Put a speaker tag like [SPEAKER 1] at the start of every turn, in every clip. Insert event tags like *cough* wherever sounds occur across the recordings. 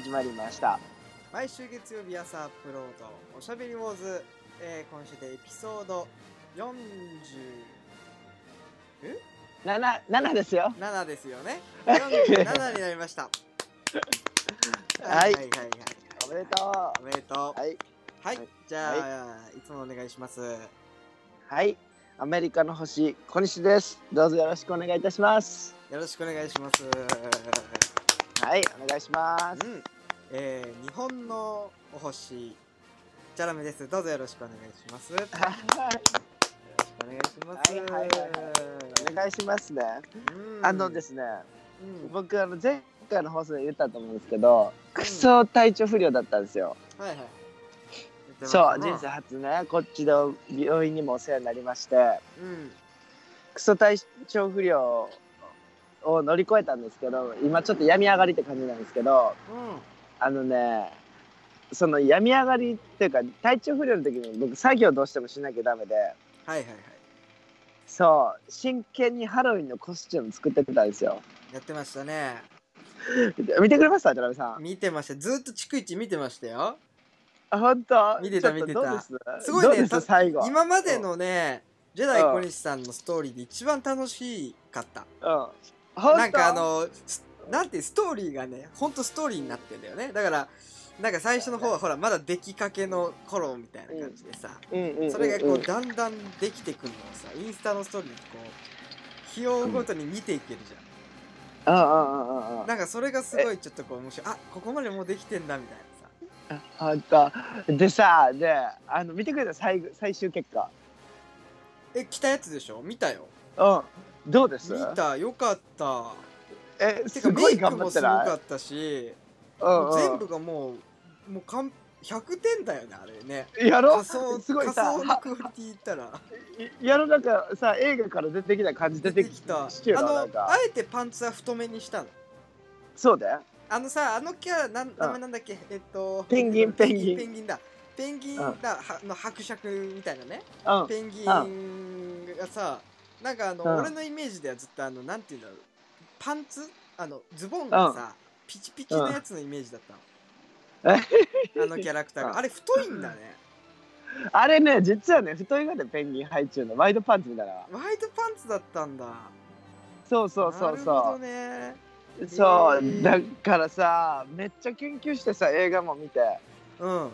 [SPEAKER 1] 始まりました。
[SPEAKER 2] 毎週月曜日朝アップロードおしゃべりウォーズ、えー今週でエピソード47
[SPEAKER 1] 7 7ですよ。
[SPEAKER 2] ですよね。*laughs* 47になりました。
[SPEAKER 1] はい。
[SPEAKER 2] はいはいはい
[SPEAKER 1] おめでと
[SPEAKER 2] おめでとう。
[SPEAKER 1] うはい。
[SPEAKER 2] はい、
[SPEAKER 1] はい。
[SPEAKER 2] じゃあ、い、つもお願いします。
[SPEAKER 1] はい。アメリカの星小西です。どうぞよろしくお願いいたします。
[SPEAKER 2] よろしくお願いします。
[SPEAKER 1] はいお願いします。
[SPEAKER 2] うんえー、日本のお星チャラメです。どうぞよろしくお願いします。よろしく
[SPEAKER 1] は
[SPEAKER 2] お願いします、
[SPEAKER 1] はいはいお願いしますね。
[SPEAKER 2] うん。
[SPEAKER 1] あのですね
[SPEAKER 2] うん。
[SPEAKER 1] 僕あの前回の放送で言ったと思うんですけどクソ体調不良だったんですよ。
[SPEAKER 2] はいはい。
[SPEAKER 1] そう人生初ねこっちで病院にもお世話になりまして。
[SPEAKER 2] うん。
[SPEAKER 1] クソ体調不良を乗り越えたんですけど今ちょっと病み上がりって感じなんですけど
[SPEAKER 2] うん。
[SPEAKER 1] あのねその病み上がりっていうか体調不良の時に僕作業どうしてもしなきゃダメで。
[SPEAKER 2] はいはいはい。
[SPEAKER 1] そう。真剣にハロウィンのコスチューム作ってたんですよ。
[SPEAKER 2] やってましたね。*laughs*
[SPEAKER 1] 見てくれました？田辺さん。
[SPEAKER 2] 見てました。ずっと逐一見てましたよ。
[SPEAKER 1] あ本当？
[SPEAKER 2] 見てた見てた。
[SPEAKER 1] す？
[SPEAKER 2] すごいね。
[SPEAKER 1] 最後。
[SPEAKER 2] 今までのね、ジェダイ
[SPEAKER 1] うん
[SPEAKER 2] 小西さんのストーリーで一番楽しかった。
[SPEAKER 1] うん。
[SPEAKER 2] なんかあの、すなんてストーリーがね、ほんとストーリーになってんだよね。だから、なんか最初の方はほら、まだ出来かけの頃みたいな感じでさ、それがこう、だんだんできてくるのをさ、インスタのストーリーでこう、日を追うごとに見ていけるじゃん。
[SPEAKER 1] うんうんうんうんうん
[SPEAKER 2] なんかそれがすごいちょっとこう面白いあここまでもうできてんだみたいなさ。
[SPEAKER 1] 本当でさであの見てくれた最後最終結果。
[SPEAKER 2] え来たやつでしょ？見たよ。
[SPEAKER 1] うん。どうです？
[SPEAKER 2] 見た。よかった
[SPEAKER 1] えすごい
[SPEAKER 2] イクもすご
[SPEAKER 1] 頑張ってない？
[SPEAKER 2] かったし
[SPEAKER 1] うんうん。
[SPEAKER 2] 全部がもうもうかん100点だよねあれね。
[SPEAKER 1] やろ？すごい
[SPEAKER 2] 仮
[SPEAKER 1] さは
[SPEAKER 2] 想のクオリティ言ったら。
[SPEAKER 1] いやろなんかさ映画から出てきた感じ出てき
[SPEAKER 2] た。あのあ
[SPEAKER 1] か
[SPEAKER 2] えてパンツは太めにしたの？
[SPEAKER 1] そうだよ。
[SPEAKER 2] あのさあのキャラなん名前なんだっけ？えっと
[SPEAKER 1] ペンギンペンギン
[SPEAKER 2] ペンギン。だ。ペンギンだ、
[SPEAKER 1] うん。
[SPEAKER 2] はの伯爵みたいなね。
[SPEAKER 1] うん。
[SPEAKER 2] ペンギンがさなんかあの、
[SPEAKER 1] うん。
[SPEAKER 2] 俺のイメージではずっとあのなんていうんだろうパンツ？あのズボンがさ、ピチピチのやつのイメージだったの、あのキャラクターが、
[SPEAKER 1] うん。
[SPEAKER 2] あれ太いんだね。
[SPEAKER 1] あれね実はね太いがでペンギン入っちゅうの。ワイドパンツみたいな
[SPEAKER 2] ワイドパンツだったんだ。
[SPEAKER 1] そうそうそうそ
[SPEAKER 2] ね。
[SPEAKER 1] う。そうだからさめっちゃ研究してさ映画も見て。
[SPEAKER 2] うん。は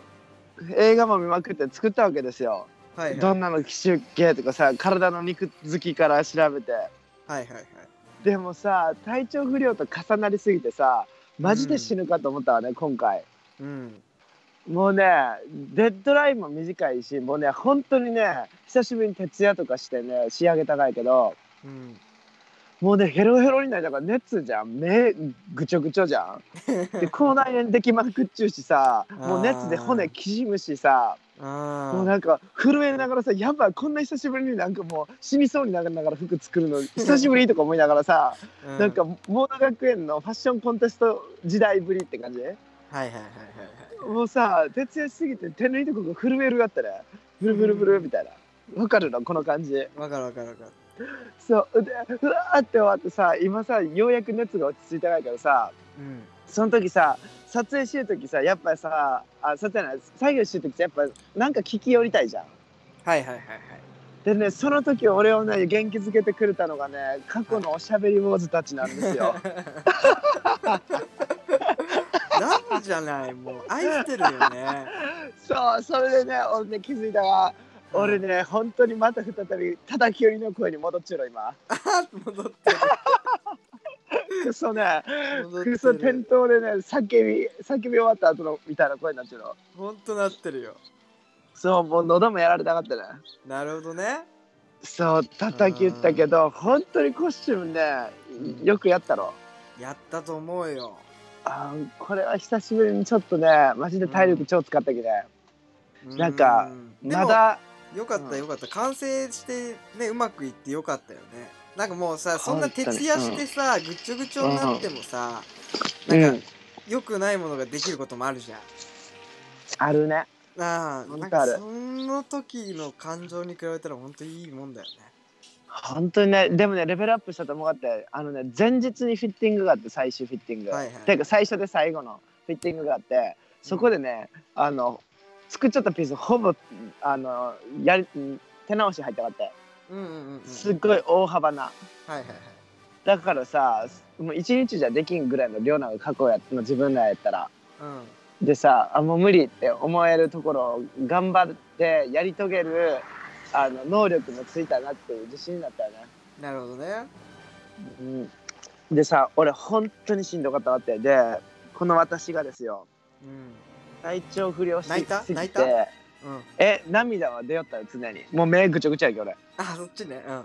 [SPEAKER 1] 映画も見まくって作ったわけですよ。
[SPEAKER 2] いはい。
[SPEAKER 1] どんなの奇襲系とかさ体の肉付きから調べて。
[SPEAKER 2] はいはいはい
[SPEAKER 1] でもさ体調不良と重なりすぎてさマジで死ぬかと思ったわね、今回。
[SPEAKER 2] うん。
[SPEAKER 1] もうねデッドラインも短いしもうね本当にね久しぶりに徹夜とかしてね仕上げたかいけど。
[SPEAKER 2] うん
[SPEAKER 1] もうねヘロヘロになりだから熱じゃん。目ぐちょぐちょじゃん。*laughs* で口内炎できまくっちゅうしさもう熱で骨きじむしさ
[SPEAKER 2] あ
[SPEAKER 1] もうなんか震えながらさやばいこんな久しぶりになんかもう死にそうになりながら服作るの *laughs* 久しぶりとか思いながらさ、
[SPEAKER 2] ー
[SPEAKER 1] なんかモード学園のファッションコンテスト時代ぶりって感じ？
[SPEAKER 2] はいはいはいはいはい。
[SPEAKER 1] もうさ徹夜しすぎて手縫いとかが震えるがってねブルブルブルみたいな。わかるの？この感じ。
[SPEAKER 2] わかるわかるわかる
[SPEAKER 1] そうでうわーって終わってさ今さようやく熱が落ち着いてないからさ
[SPEAKER 2] うん。
[SPEAKER 1] その時さ撮影してる時さやっぱりさあ撮影ない作業してる時さやっぱなんか聞き寄りたいじゃん。
[SPEAKER 2] はいはいはいはい。
[SPEAKER 1] でねその時俺をね元気づけてくれたのがね過去のおしゃべり坊主たちなんですよ。*laughs*
[SPEAKER 2] なんじゃないもう。愛してるよね。
[SPEAKER 1] そうそれでね俺ね気づいたが俺ね本当にまた再び叩き寄りの声に戻っちゅうの今。*laughs*
[SPEAKER 2] あ戻ってる。
[SPEAKER 1] クソねクソ店
[SPEAKER 2] る
[SPEAKER 1] 頭でね叫び叫び終わった後のみたいな声になっちゃうの。
[SPEAKER 2] ほんとなってるよ。
[SPEAKER 1] そうもう喉もやられたかったね。
[SPEAKER 2] なるほどね。
[SPEAKER 1] そう叩き言ったけど本当にコスチュームねよくやったろ。
[SPEAKER 2] やったと思うよ。
[SPEAKER 1] あーこれは久しぶりにちょっとねマジで体力超使ったきね、なんか
[SPEAKER 2] うん。でも
[SPEAKER 1] まだ
[SPEAKER 2] よかった
[SPEAKER 1] うん。
[SPEAKER 2] よかった。完成してねうまくいってよかったよね。なんかもうさそんな徹夜してさぐちょぐちょになってもさなんか良くないものができることもあるじゃん。
[SPEAKER 1] あるね。
[SPEAKER 2] なあ
[SPEAKER 1] ある。
[SPEAKER 2] なんかその時の感情に比べたらほんといいもんだよね。
[SPEAKER 1] 本当にねでもねレベルアップしたと思ってあのね前日にフィッティングがあって最終フィッティング、
[SPEAKER 2] はいはい。
[SPEAKER 1] ていうか最初で最後のフィッティングがあってそこでねあの作っちゃったピースほぼあのやり手直し入ったかって
[SPEAKER 2] うんうんうんうん。
[SPEAKER 1] すっごい大幅な。
[SPEAKER 2] はいはいはい。
[SPEAKER 1] だからさもう一日じゃできんぐらいの量なんか過去やっての自分らやったら。
[SPEAKER 2] うん。
[SPEAKER 1] でさあもう無理って思えるところを頑張ってやり遂げるあの能力もついたなっていう自信になったよね。
[SPEAKER 2] なるほどね。
[SPEAKER 1] うん、でさ俺本当にしんどかったわってでこの私がですよ。
[SPEAKER 2] うん
[SPEAKER 1] 体調不良し
[SPEAKER 2] 泣いた？
[SPEAKER 1] すぎ
[SPEAKER 2] 泣いた？
[SPEAKER 1] て
[SPEAKER 2] うん。
[SPEAKER 1] え涙は出よったよ常に。もう目ぐちゃぐちゃやけど俺。
[SPEAKER 2] あそっちね。うんう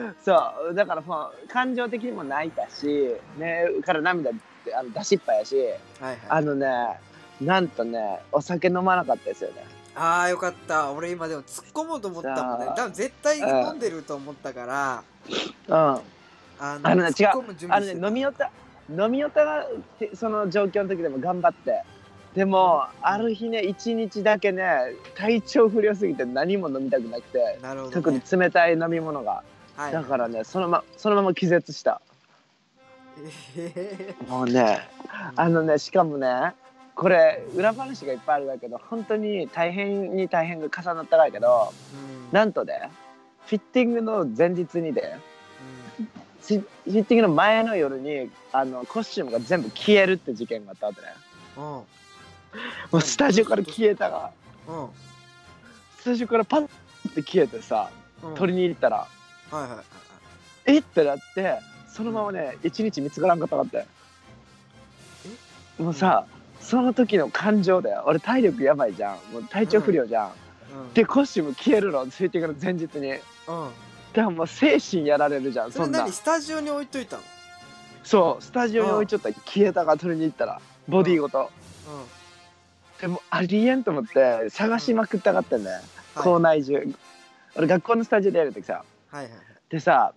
[SPEAKER 2] んうん。
[SPEAKER 1] そう。だからもう感情的にも泣いたし目から涙あの出しっぱやし。
[SPEAKER 2] はいはい。
[SPEAKER 1] あのねなんとねお酒飲まなかったですよね。
[SPEAKER 2] ああよかった。俺今でも突っ込もうと思ったもんね。
[SPEAKER 1] さあ
[SPEAKER 2] 多分絶対飲んでると思ったから。
[SPEAKER 1] うん。
[SPEAKER 2] あ
[SPEAKER 1] あのね
[SPEAKER 2] 突っ込む準
[SPEAKER 1] あの
[SPEAKER 2] 備してた。
[SPEAKER 1] ね飲みよった。飲みよったがてその状況の時でも頑張ってでもある日ね一日だけね体調不良すぎて何も飲みたくなくて
[SPEAKER 2] なるほど、ね、
[SPEAKER 1] 特に冷たい飲み物が。
[SPEAKER 2] はい。
[SPEAKER 1] だからねそのまそのまま気絶した。
[SPEAKER 2] え
[SPEAKER 1] もうねあのねしかもねこれ裏話がいっぱいあるんだけど本当に大変に大変が重なったからやけど
[SPEAKER 2] うん。
[SPEAKER 1] なんとねフィッティングの前日にで
[SPEAKER 2] うん。
[SPEAKER 1] フィフィッティングの前の夜にあのコスチュームが全部消えるって事件があったわけね。
[SPEAKER 2] うん
[SPEAKER 1] もうスタジオから消えたが。
[SPEAKER 2] うん
[SPEAKER 1] スタジオからパッて消えてさ
[SPEAKER 2] うん。
[SPEAKER 1] 取りに行ったら。
[SPEAKER 2] はいはいはいはい。
[SPEAKER 1] え？ってなってそのままね一日見つからんかったかって。もうさその時の感情だよ。俺体力やばいじゃん。もう体調不良じゃん、
[SPEAKER 2] うん。
[SPEAKER 1] でコスチューム消えるの。フィッティングの前日に。だか
[SPEAKER 2] うん
[SPEAKER 1] らもう精神やられるじゃん
[SPEAKER 2] そ
[SPEAKER 1] んな。
[SPEAKER 2] 何？スタジオに置いといたの？
[SPEAKER 1] そうスタジオに置いちゃったら消えたから取りに行ったら。ボディごと、でもありえんと思って探しまくったかったんだよ、
[SPEAKER 2] はい。
[SPEAKER 1] 校内中。俺学校のスタジオでやる時さ。
[SPEAKER 2] はいはいはい。
[SPEAKER 1] でさ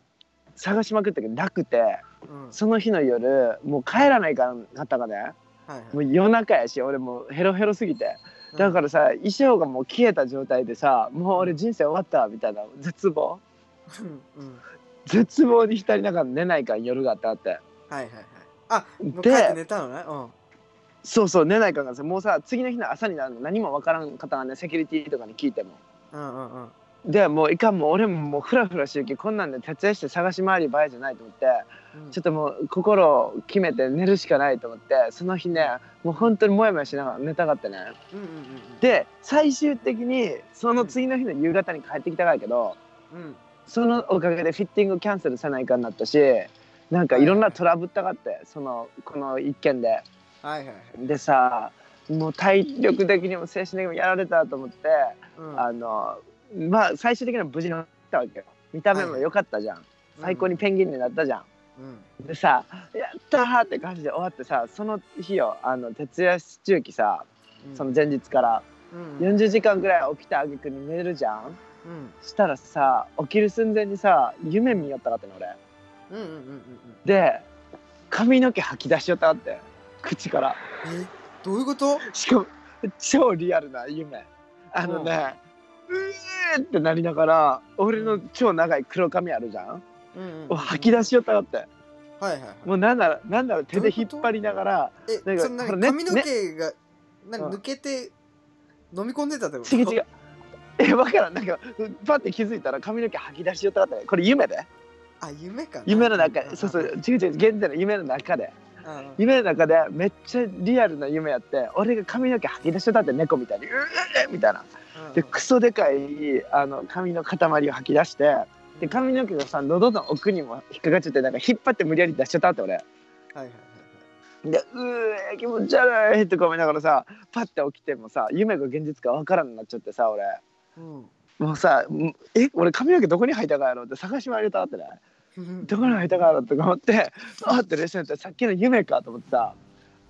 [SPEAKER 1] 探しまくったけどなくて
[SPEAKER 2] うん。
[SPEAKER 1] その日の夜もう帰らないかんかったかね。
[SPEAKER 2] はいはい。
[SPEAKER 1] もう夜中やし俺もうヘロヘロすぎて。だからさ衣装がもう消えた状態でさもう俺人生終わったみたいな絶望。
[SPEAKER 2] うん。うん
[SPEAKER 1] 絶望に浸りながら寝ないかん夜があってあって。
[SPEAKER 2] はいはいはい。あ
[SPEAKER 1] で
[SPEAKER 2] 帰って寝たのね。うん
[SPEAKER 1] そうそう寝ないかんがさもうさ次の日の朝になるの何もわからん方がねセキュリティとかに聞いても。
[SPEAKER 2] うんうんうん。
[SPEAKER 1] でもういかんもう俺ももうフラフラしてるけどこんなんで徹夜して探し回り場合じゃないと思って
[SPEAKER 2] うん。
[SPEAKER 1] ちょっともう心を決めて寝るしかないと思ってその日ねもう本当にモヤモヤしながら寝たかったね。
[SPEAKER 2] うんうんうん
[SPEAKER 1] で最終的にその次の日の夕方に帰ってきたからやけど
[SPEAKER 2] うん。うん
[SPEAKER 1] そのおかげでフィッティングキャンセルせないかになったしなんかいろんなトラブったがってそのこの一件で
[SPEAKER 2] はいはいはい。
[SPEAKER 1] でさもう体力的にも精神的にもやられたと思って
[SPEAKER 2] うん。
[SPEAKER 1] あのまあ最終的には無事になったわけよ。見た目も良かったじゃん、最高にペンギンになったじゃん、
[SPEAKER 2] うん。
[SPEAKER 1] でさ「やったー!」って感じで終わってさその日よあの徹夜中期さ
[SPEAKER 2] うん。
[SPEAKER 1] その前日から
[SPEAKER 2] うん。うん
[SPEAKER 1] 40時間ぐらい起きたあげくに寝るじゃん。
[SPEAKER 2] うん。
[SPEAKER 1] したらさ起きる寸前にさ夢見よったかったの俺。
[SPEAKER 2] うんうんうんうん。
[SPEAKER 1] で髪の毛吐き出しよったかって口から。
[SPEAKER 2] えどういうこと？
[SPEAKER 1] しかも超リアルな夢。あのねうえーってなりながら俺の超長い黒髪あるじゃん？
[SPEAKER 2] うんうん
[SPEAKER 1] 吐き出しよったかって。
[SPEAKER 2] はいはいはい。
[SPEAKER 1] もうなんならなんなら手で引っ張りながら
[SPEAKER 2] え
[SPEAKER 1] なんか
[SPEAKER 2] その髪の毛が何
[SPEAKER 1] うん
[SPEAKER 2] 抜けて飲み込んでたってこと？
[SPEAKER 1] 違う違う。え分からん。なんかパッて気づいたら髪の毛吐き出しよったかったねこれ夢で。
[SPEAKER 2] あ夢かな。
[SPEAKER 1] 夢の中
[SPEAKER 2] ん
[SPEAKER 1] そうそう。違う違う。現在の夢の中で。
[SPEAKER 2] うんうん
[SPEAKER 1] 夢の中でめっちゃリアルな夢やって俺が髪の毛吐き出してたって猫みたいに「うえみたいな。
[SPEAKER 2] うん。
[SPEAKER 1] でクソでかいあの髪の塊を吐き出してで髪の毛がさ喉の奥にも引っかかっちゃってなんか引っ張って無理やり出しちゃったって俺。
[SPEAKER 2] はいはいはい
[SPEAKER 1] で「うえ気持ち悪い」って思いながらさパッて起きてもさ夢が現実か分からんなっちゃってさ俺。
[SPEAKER 2] はいうん。
[SPEAKER 1] もうさんえ俺髪の毛どこに生えたかやろうって探し回りたってねどこに生えたかやろうって思ってあって冷静になってさっきの夢かと思ってさ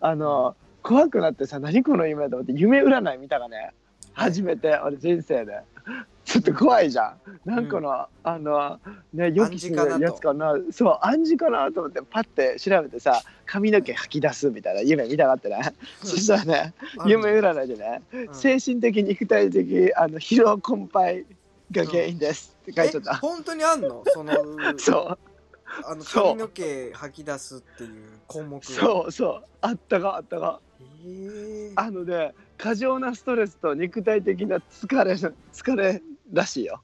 [SPEAKER 1] あの怖くなってさ何この夢と思って夢占い見たがね？初めて俺人生で。*laughs* ちょっと怖いじゃん。なんかの、あのね予期するやつかな？そう暗示かなと思ってパッて調べてさ髪の毛吐き出すみたいな夢見たがってね？そしたらね夢占いでね
[SPEAKER 2] うん。
[SPEAKER 1] 精神的肉体的あの疲労困憊が原因ですって書いちゃっ
[SPEAKER 2] え
[SPEAKER 1] た、
[SPEAKER 2] 本当にあんの？その
[SPEAKER 1] そう。
[SPEAKER 2] あの
[SPEAKER 1] そう。
[SPEAKER 2] 髪の毛吐き出すっていう項目
[SPEAKER 1] そうそう。あったかあったか
[SPEAKER 2] ええ。
[SPEAKER 1] あのね過剰なストレスと肉体的な疲れ疲れらしいよ。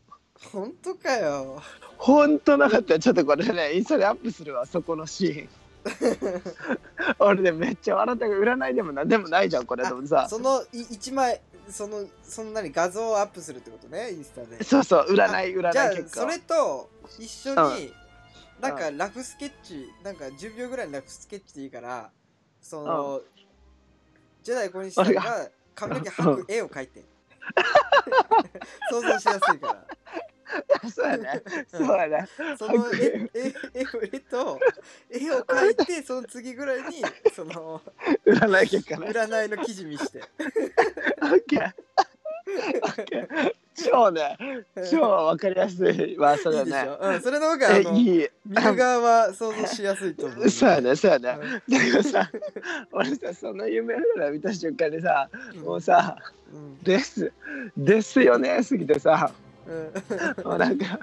[SPEAKER 2] 本当かよ。
[SPEAKER 1] ほんとなかったよちょっとこれねインスタでアップするわそこのシーン。*laughs* 俺ねめっちゃ笑ったけど占いでもなんでもないじゃんこれでもさ。
[SPEAKER 2] そのい一枚そのそんなに画像をアップするってことねインスタで。
[SPEAKER 1] そうそう占い占
[SPEAKER 2] じゃあそれと一緒に、
[SPEAKER 1] う
[SPEAKER 2] なんかラフスケッチなんか10秒ぐらいのラフスケッチでいいからその、ジェダイ小西さん
[SPEAKER 1] 俺
[SPEAKER 2] が髪の毛吐く *laughs* 絵を描いて *laughs* 想像しやすいから *laughs*
[SPEAKER 1] そうやねそうやね
[SPEAKER 2] その絵絵絵と絵を描いてその次ぐらいにその
[SPEAKER 1] 占い結果ね。
[SPEAKER 2] 占いの記事見して。
[SPEAKER 1] オッケーオッケー超ね超わかりやすいわそれね。
[SPEAKER 2] ょ、うん、それの方があの
[SPEAKER 1] えいい。
[SPEAKER 2] 見る側は想像しやすいと思う。
[SPEAKER 1] そうやねそうやね。
[SPEAKER 2] うん。
[SPEAKER 1] だけどさ俺さその夢占い見た瞬間にさ
[SPEAKER 2] うん。
[SPEAKER 1] もうさ
[SPEAKER 2] うん。
[SPEAKER 1] ですですよねすぎてさ
[SPEAKER 2] うん
[SPEAKER 1] もうなんか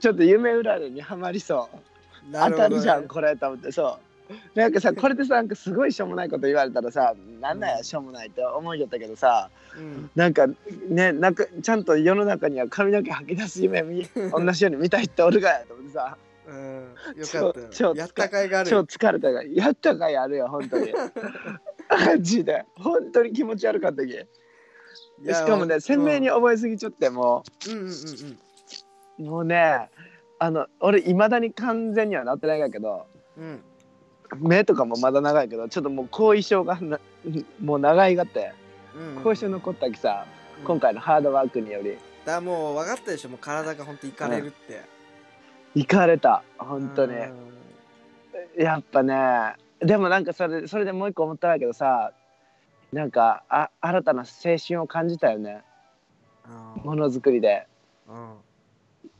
[SPEAKER 1] ちょっと夢占いにはまりそう。
[SPEAKER 2] ね。
[SPEAKER 1] 当たるじゃんこれと思って。そう。なんかさ *laughs* これでさなんかすごいしょうもないこと言われたらさなんなんやしょうもないって思いよったけどさ
[SPEAKER 2] うん。
[SPEAKER 1] なんかねなんかちゃんと世の中には髪の毛吐き出す夢見 *laughs* 同じように見たいっておるがやと思ってさ。
[SPEAKER 2] うん、よかった。
[SPEAKER 1] 超
[SPEAKER 2] やった甲斐がある。
[SPEAKER 1] 超
[SPEAKER 2] よ
[SPEAKER 1] 疲れたからやったかいあるよ本当に。*laughs* マジで。本当に気持ち悪かったき
[SPEAKER 2] いや
[SPEAKER 1] しかもね鮮明に覚えすぎちゃっても
[SPEAKER 2] う。んうんうんうん。
[SPEAKER 1] うもうねあの俺いまだに完全にはなってないんだけど
[SPEAKER 2] うん。
[SPEAKER 1] 目とかもまだ長いけどちょっともう後遺症がな *laughs* もう長いがって
[SPEAKER 2] うん
[SPEAKER 1] 後遺症残ったきさ、
[SPEAKER 2] うん。
[SPEAKER 1] 今回のハードワークにより。
[SPEAKER 2] だからもう分かったでしょもう体が本当いかれるって。
[SPEAKER 1] いかれた。本当に。
[SPEAKER 2] うん。
[SPEAKER 1] やっぱねでもなんかそれそれでもう一個思ったんだけどさなんかあ新たな青春を感じたよね。
[SPEAKER 2] うん。
[SPEAKER 1] ものづくりで。
[SPEAKER 2] うん。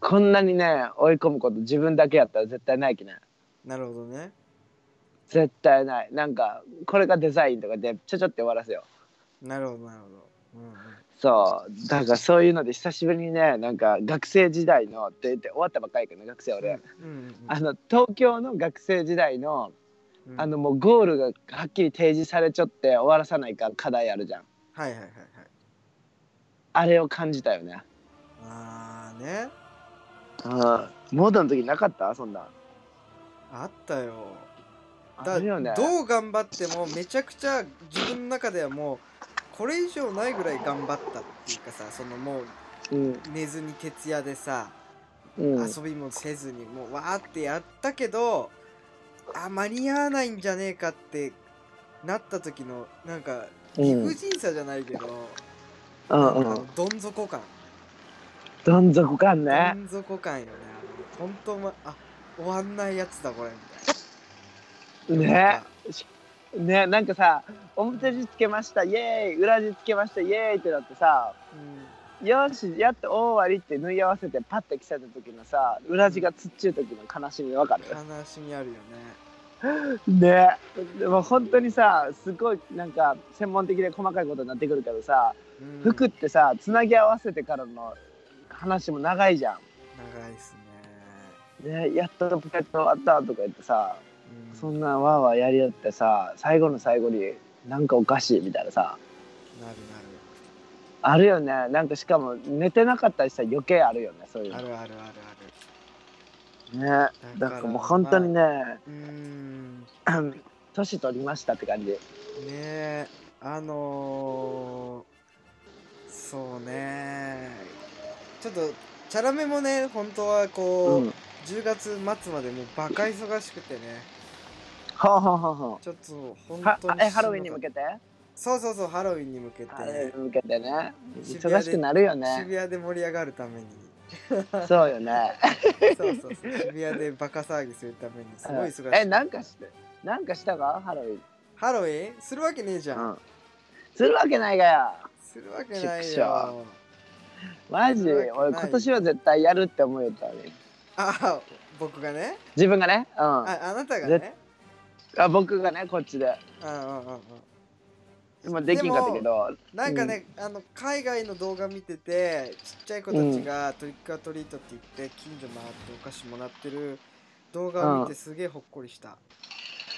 [SPEAKER 1] こんなにね追い込むこと自分だけやったら絶対ないきね。
[SPEAKER 2] なるほどね。
[SPEAKER 1] 絶対ない。なんかこれがデザインとかでちょちょって終わらせよ
[SPEAKER 2] なるほどなるほど。うんうん。
[SPEAKER 1] そう。だからそういうので久しぶりにねなんか学生時代のって言って終わったばっかりやけどね学生俺、
[SPEAKER 2] うんうんうん。
[SPEAKER 1] あの東京の学生時代の
[SPEAKER 2] うん。
[SPEAKER 1] あのもうゴールがはっきり提示されちゃって終わらさないから課題あるじゃん。
[SPEAKER 2] はいはいはいはい。
[SPEAKER 1] あれを感じたよね。
[SPEAKER 2] あーね。
[SPEAKER 1] うんモードの時なかった？そんな。ん
[SPEAKER 2] あったよ。
[SPEAKER 1] あ
[SPEAKER 2] だ
[SPEAKER 1] るよね。
[SPEAKER 2] どう頑張ってもめちゃくちゃ自分の中ではもうこれ以上ないぐらい頑張ったっていうかさそのもう
[SPEAKER 1] うん。
[SPEAKER 2] 寝ずに徹夜でさ
[SPEAKER 1] うん。
[SPEAKER 2] 遊びもせずにもうわーってやったけどあ間に合わないんじゃねえかってなった時のなんか理不尽さじゃないけど、
[SPEAKER 1] うんうん。
[SPEAKER 2] どん底感、
[SPEAKER 1] どん底感
[SPEAKER 2] ど
[SPEAKER 1] ね
[SPEAKER 2] ん底感よね。本当まあ終わんないやつだこれみたいな。
[SPEAKER 1] ね。ねなんかさ表地つけましたイエーイ裏地つけましたイエーイってなってさよしやっと終わりって縫い合わせてパッて着せた時のさ裏地がつっちゅう時の悲しみわかる？
[SPEAKER 2] うん、悲しみあるよね。
[SPEAKER 1] ね。でも本当にさすごいなんか専門的で細かいことになってくるけどさ
[SPEAKER 2] うん。
[SPEAKER 1] 服ってさつなぎ合わせてからの話も長いじゃん。
[SPEAKER 2] 長いっすね、
[SPEAKER 1] ね、やっとポケット終わったとか言ってさ
[SPEAKER 2] うん、
[SPEAKER 1] そんなわーわーやり合ってさ最後の最後になんかおかしいみたいなさ。
[SPEAKER 2] なる
[SPEAKER 1] あるよね。なんかしかも寝てなかったりしたら余計あるよねそういうの。
[SPEAKER 2] なるあるあるある。
[SPEAKER 1] ね。
[SPEAKER 2] だ
[SPEAKER 1] だ
[SPEAKER 2] から
[SPEAKER 1] もう本当にね
[SPEAKER 2] うーん。
[SPEAKER 1] 年取りましたって感じ。
[SPEAKER 2] ねえあのー、そうね。ちょっとチャラメもね本当はこう、
[SPEAKER 1] うん。
[SPEAKER 2] 10月末までもうバカ忙しくてね
[SPEAKER 1] はあはあはあは
[SPEAKER 2] ちょっと本
[SPEAKER 1] あ
[SPEAKER 2] 当に
[SPEAKER 1] はえハロウィンに向けて
[SPEAKER 2] そうそうそうハロウィンに向けて。
[SPEAKER 1] ハロウィンに向けてね。忙しくなるよ
[SPEAKER 2] 渋
[SPEAKER 1] ね
[SPEAKER 2] 谷で盛り上がるために。*laughs*
[SPEAKER 1] そうよね。*laughs*
[SPEAKER 2] そうそうそう。渋谷でバカ騒ぎするためにすごい忙しい。
[SPEAKER 1] えなんかしてなんかしたか？ハロウィン。
[SPEAKER 2] ハロウィン？するわけねえじゃん、
[SPEAKER 1] うん。するわけないがよ。
[SPEAKER 2] するわけないよ。
[SPEAKER 1] マジ？俺今年は絶対やるって思うよったのに
[SPEAKER 2] あ僕がね？
[SPEAKER 1] 自分がね？うん。あ
[SPEAKER 2] ああなたがね？
[SPEAKER 1] 僕がねこっちで。
[SPEAKER 2] うんうんうんうん
[SPEAKER 1] 今できんかったけど。
[SPEAKER 2] なんかね、あの海外の動画見ててちっちゃい子たちがトリックアトリートって言って近所回ってお菓子もらってる動画を見てすげえほっこりした、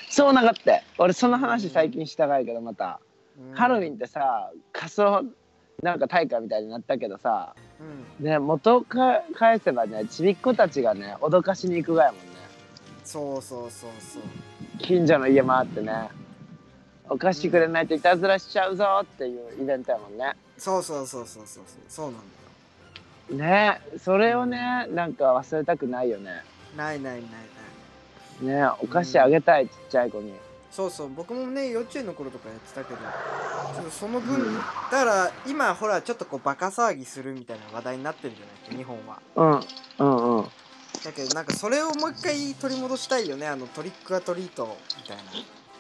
[SPEAKER 1] そうなかった。俺その話最近したがいけどまた。
[SPEAKER 2] うん。
[SPEAKER 1] ハロウィンってさ仮装なんか大会みたいになったけどさ
[SPEAKER 2] うん。
[SPEAKER 1] ね元か返せばねちびっ子たちがね脅かしに行くがやもんね。
[SPEAKER 2] そうそうそうそう。
[SPEAKER 1] 近所の家回ってねお菓子くれないといたずらしちゃうぞっていうイベントやもんね。
[SPEAKER 2] そうそうそうそうそうそうそうなん
[SPEAKER 1] ねそれをねなんか忘れたくないよね。
[SPEAKER 2] だよないないないない。
[SPEAKER 1] ねお菓子あげたいちっちゃい子に。
[SPEAKER 2] そうそう僕もね幼稚園の頃とかやってたけどちょっとその分、だから今ほらちょっとこうバカ騒ぎするみたいな話題になってるじゃない？ですか日本は。
[SPEAKER 1] うんうんうん。
[SPEAKER 2] だけどなんかそれをもう一回取り戻したいよね。あのトリックアトリートみたいな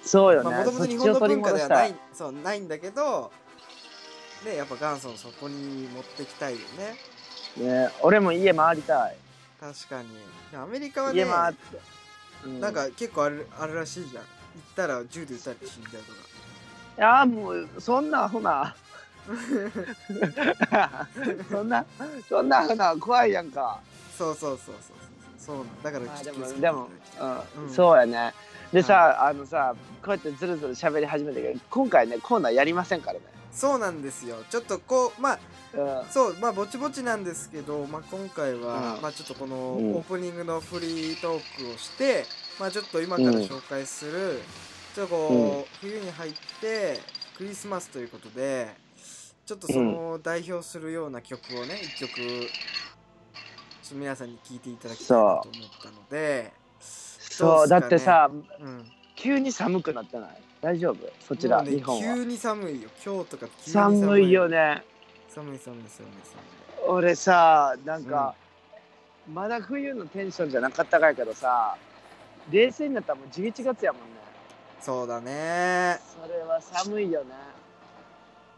[SPEAKER 1] そうよね。
[SPEAKER 2] まあもともと日本の文化ではないいそうないんだけどねやっぱ元祖のそこに持ってきたいよね。
[SPEAKER 1] ね俺も家回りたい。
[SPEAKER 2] 確かに。アメリカはね
[SPEAKER 1] 家回って、う
[SPEAKER 2] なんか結構あるあるらしいじゃん。行ったら銃で撃たれて死んじゃうとか。
[SPEAKER 1] いやもうそんなアホな。*laughs* そんなそんなアホな怖いやんか。
[SPEAKER 2] そうそうそうそうそう。そうだ。から
[SPEAKER 1] まあで
[SPEAKER 2] ちょっと気をつけて
[SPEAKER 1] もでも、うん。
[SPEAKER 2] うん。
[SPEAKER 1] そうやねでさ、あのさこうやってずるずる喋り始めたけど今回ねコーナーやりませんからね。
[SPEAKER 2] そうなんですよ。ちょっとこうまあ
[SPEAKER 1] うん。
[SPEAKER 2] そうまあぼちぼちなんですけど、まあ、今回は、
[SPEAKER 1] うん。
[SPEAKER 2] まあちょっとこの
[SPEAKER 1] うん。
[SPEAKER 2] オープニングのフリートークをして、まあちょっと今から紹介する、ちょっとこう、冬に入ってクリスマスということでちょっとその代表するような曲をね一曲皆さんに聴いていただきたいなと思ったので
[SPEAKER 1] そうだってさ
[SPEAKER 2] うん。
[SPEAKER 1] 急に寒くなってない？大丈夫？そちら、
[SPEAKER 2] ね
[SPEAKER 1] 日本は。
[SPEAKER 2] 急に寒いよ。今日とか急に寒い。
[SPEAKER 1] 寒いよね。
[SPEAKER 2] 寒い寒い寒い寒い。
[SPEAKER 1] 俺さなんか、まだ冬のテンションじゃなかったかいけどさ冷静になったらもう11月やもんね。
[SPEAKER 2] そうだね。
[SPEAKER 1] それは寒いよね。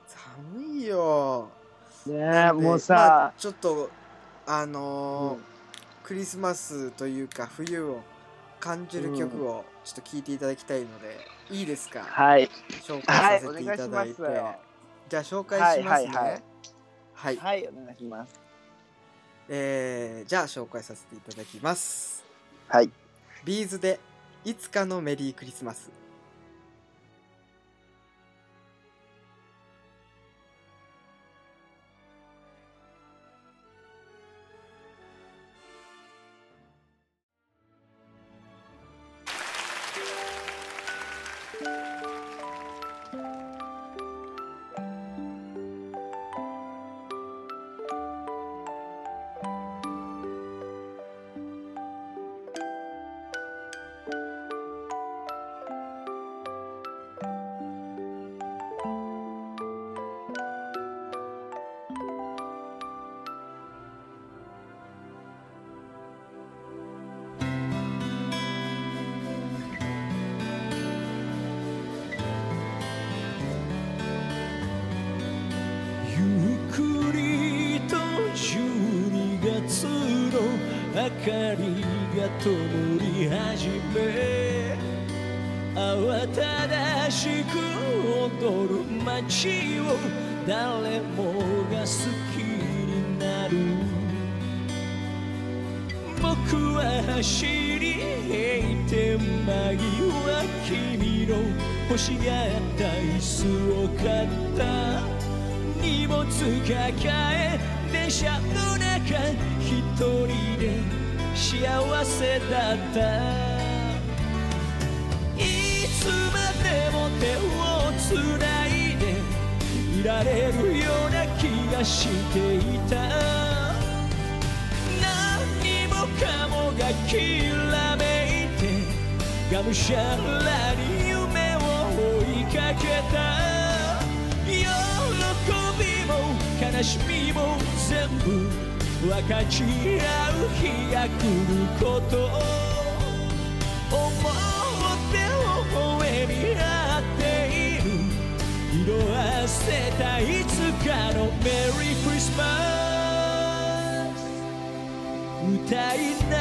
[SPEAKER 2] 寒いよ。
[SPEAKER 1] ねもう
[SPEAKER 2] まあ
[SPEAKER 1] さ、
[SPEAKER 2] ちょっとあのー
[SPEAKER 1] うん。
[SPEAKER 2] クリスマスというか冬を感じる曲をちょっと聴いていただきたいので、いいですか？
[SPEAKER 1] はい。
[SPEAKER 2] 紹介させていただいて、
[SPEAKER 1] す。よ
[SPEAKER 2] じゃあ紹介しますね。
[SPEAKER 1] はいはいはい。
[SPEAKER 2] はい。
[SPEAKER 1] はいお願いします。
[SPEAKER 2] えー、じゃあ紹介させていただきます。
[SPEAKER 1] はい。
[SPEAKER 2] ビーズでいつかのメリークリスマス
[SPEAKER 3] りと12月の明かりが灯り始め慌ただしく踊る街を誰もが好きになる。僕は走り行って間際君の欲しがった椅子を買った。荷物抱え電車の中一人で幸せだった。いつまでも手をつないでいられるような気がしていた。何もかもがきらめいてがむしゃらに夢を追いかけた。悲しみも全部分かち合う日が来ることを思って微笑み合っている。色あせたいつかのメリークリスマス。歌いな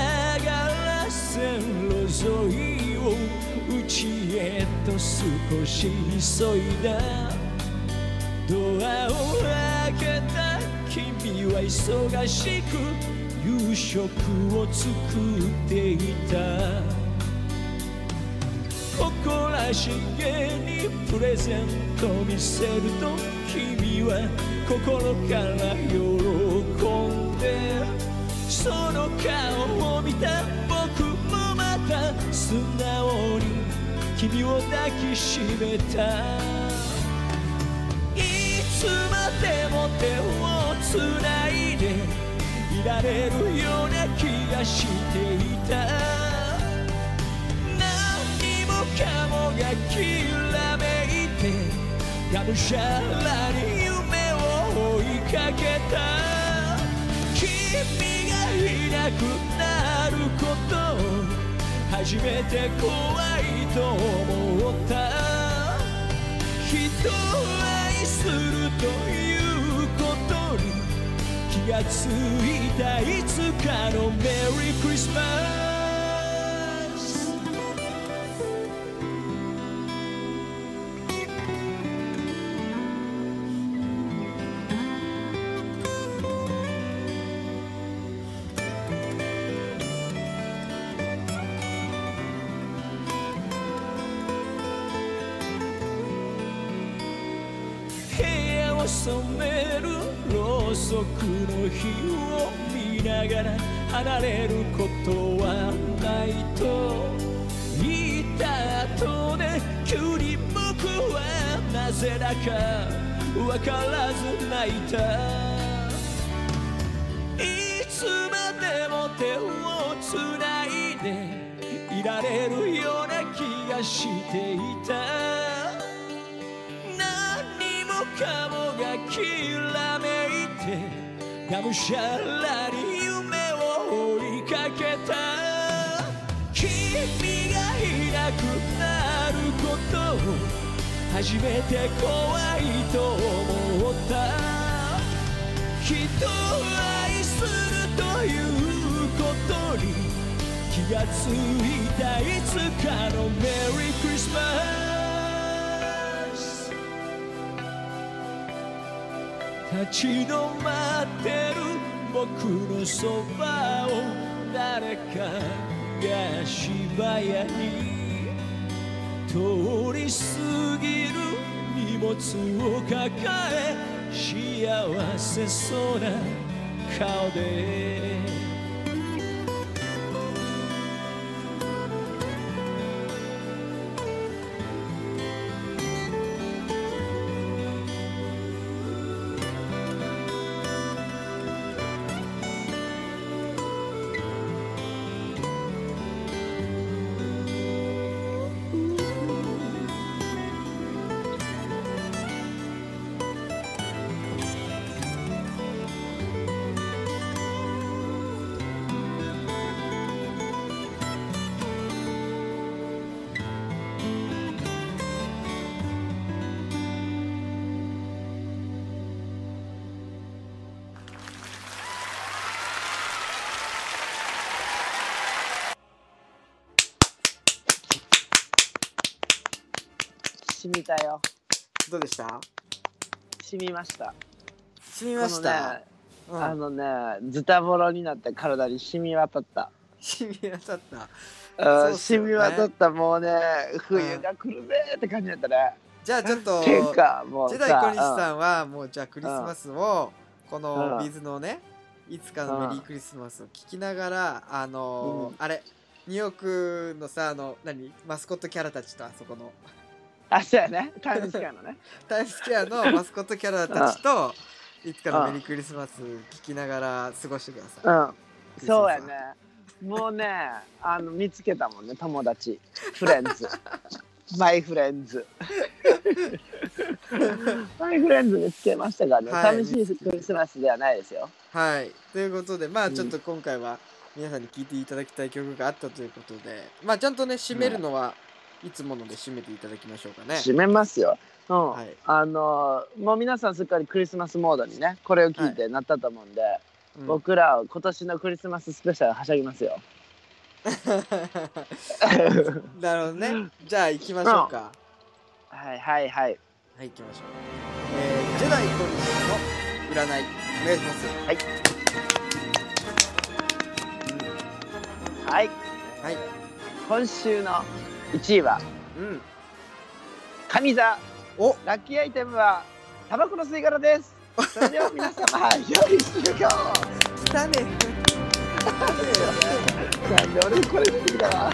[SPEAKER 3] がら線路沿いを家へと少し急いだ。ドアを開けた君は忙しく夕食を作っていた。誇らしげにプレゼント見せると君は心から喜んで。その顔を見た僕もまた素直に君を抱きしめた。つまでも手をつないでいられるような気がしていた。何もかもがきらめいてがむしゃらに夢を追いかけた。君がいなくなることを初めて怖いと思った。人を愛するということに気がついたいつかのメリークリスマス。離れることはないと。言った後で急に僕はなぜだかわからず泣いた。いつまでも手をつないでいられるような気がしていた。何もかもがきらめいてがむしゃらにけた君がいなくなることを初めて怖いと思った。人を愛するということに気がついたいつかのメリークリスマス。立ち止まってる僕のそばを誰かが芝居に通り過ぎる荷物を抱え幸せそうな顔で。
[SPEAKER 1] 染みたよ。
[SPEAKER 2] どうでした？
[SPEAKER 1] 染みました。
[SPEAKER 2] 染みました、
[SPEAKER 1] このねあのねズタボロになって体に染み渡った。
[SPEAKER 2] 染み渡った。
[SPEAKER 1] うん
[SPEAKER 2] ね。
[SPEAKER 1] 染み渡ったもうね冬が来るぜって感じだったね。
[SPEAKER 2] じゃあちょっと
[SPEAKER 1] もう
[SPEAKER 2] ジェ
[SPEAKER 1] さ
[SPEAKER 2] ダイ小西さんはもうじゃあクリスマスをこの
[SPEAKER 1] うん。
[SPEAKER 2] ビーズのねいつかのメリークリスマスを聞きながらあのーあれニューヨークのさあの何？マスコットキャラたちとあそこの
[SPEAKER 1] あそうやね。タイムスケアのね。*laughs*
[SPEAKER 2] タイムスクエアのマスコットキャラたちといつかのメリークリスマス聞きながら過ごしてください。
[SPEAKER 1] うん。そうやね。もうねあの見つけたもんね友達。フレンズ。*laughs* マイフレンズ。*laughs* マイフレンズ見つけましたからね、
[SPEAKER 2] はい。
[SPEAKER 1] 寂しいクリスマスではないですよ。
[SPEAKER 2] はい。ということでまあ
[SPEAKER 1] うん。
[SPEAKER 2] ちょっと今回は皆さんに聴いていただきたい曲があったということでまあちゃんとね締めるのはいつもので締めていただきましょうかね。
[SPEAKER 1] 締めますようん、
[SPEAKER 2] はい
[SPEAKER 1] あのもう皆さんすっかりクリスマスモードにねこれを聞いてなったと思うんで、
[SPEAKER 2] うん
[SPEAKER 1] 僕らは今年のクリスマススペシャルはしゃぎますよ *laughs*
[SPEAKER 2] なるほどね。じゃあ行きましょうか。
[SPEAKER 1] はいはいはい
[SPEAKER 2] はい行きましょう。えー、ジェダイ小西の占いお願いします。
[SPEAKER 1] はいはい
[SPEAKER 2] はい。
[SPEAKER 1] 今週の1位は
[SPEAKER 2] うん。
[SPEAKER 1] 神座。
[SPEAKER 2] お。
[SPEAKER 1] ラッキーアイテムはタバコの吸い殻です。それでは皆様良い週間を
[SPEAKER 2] 来たね *laughs*
[SPEAKER 1] なんで俺これ見てきたわ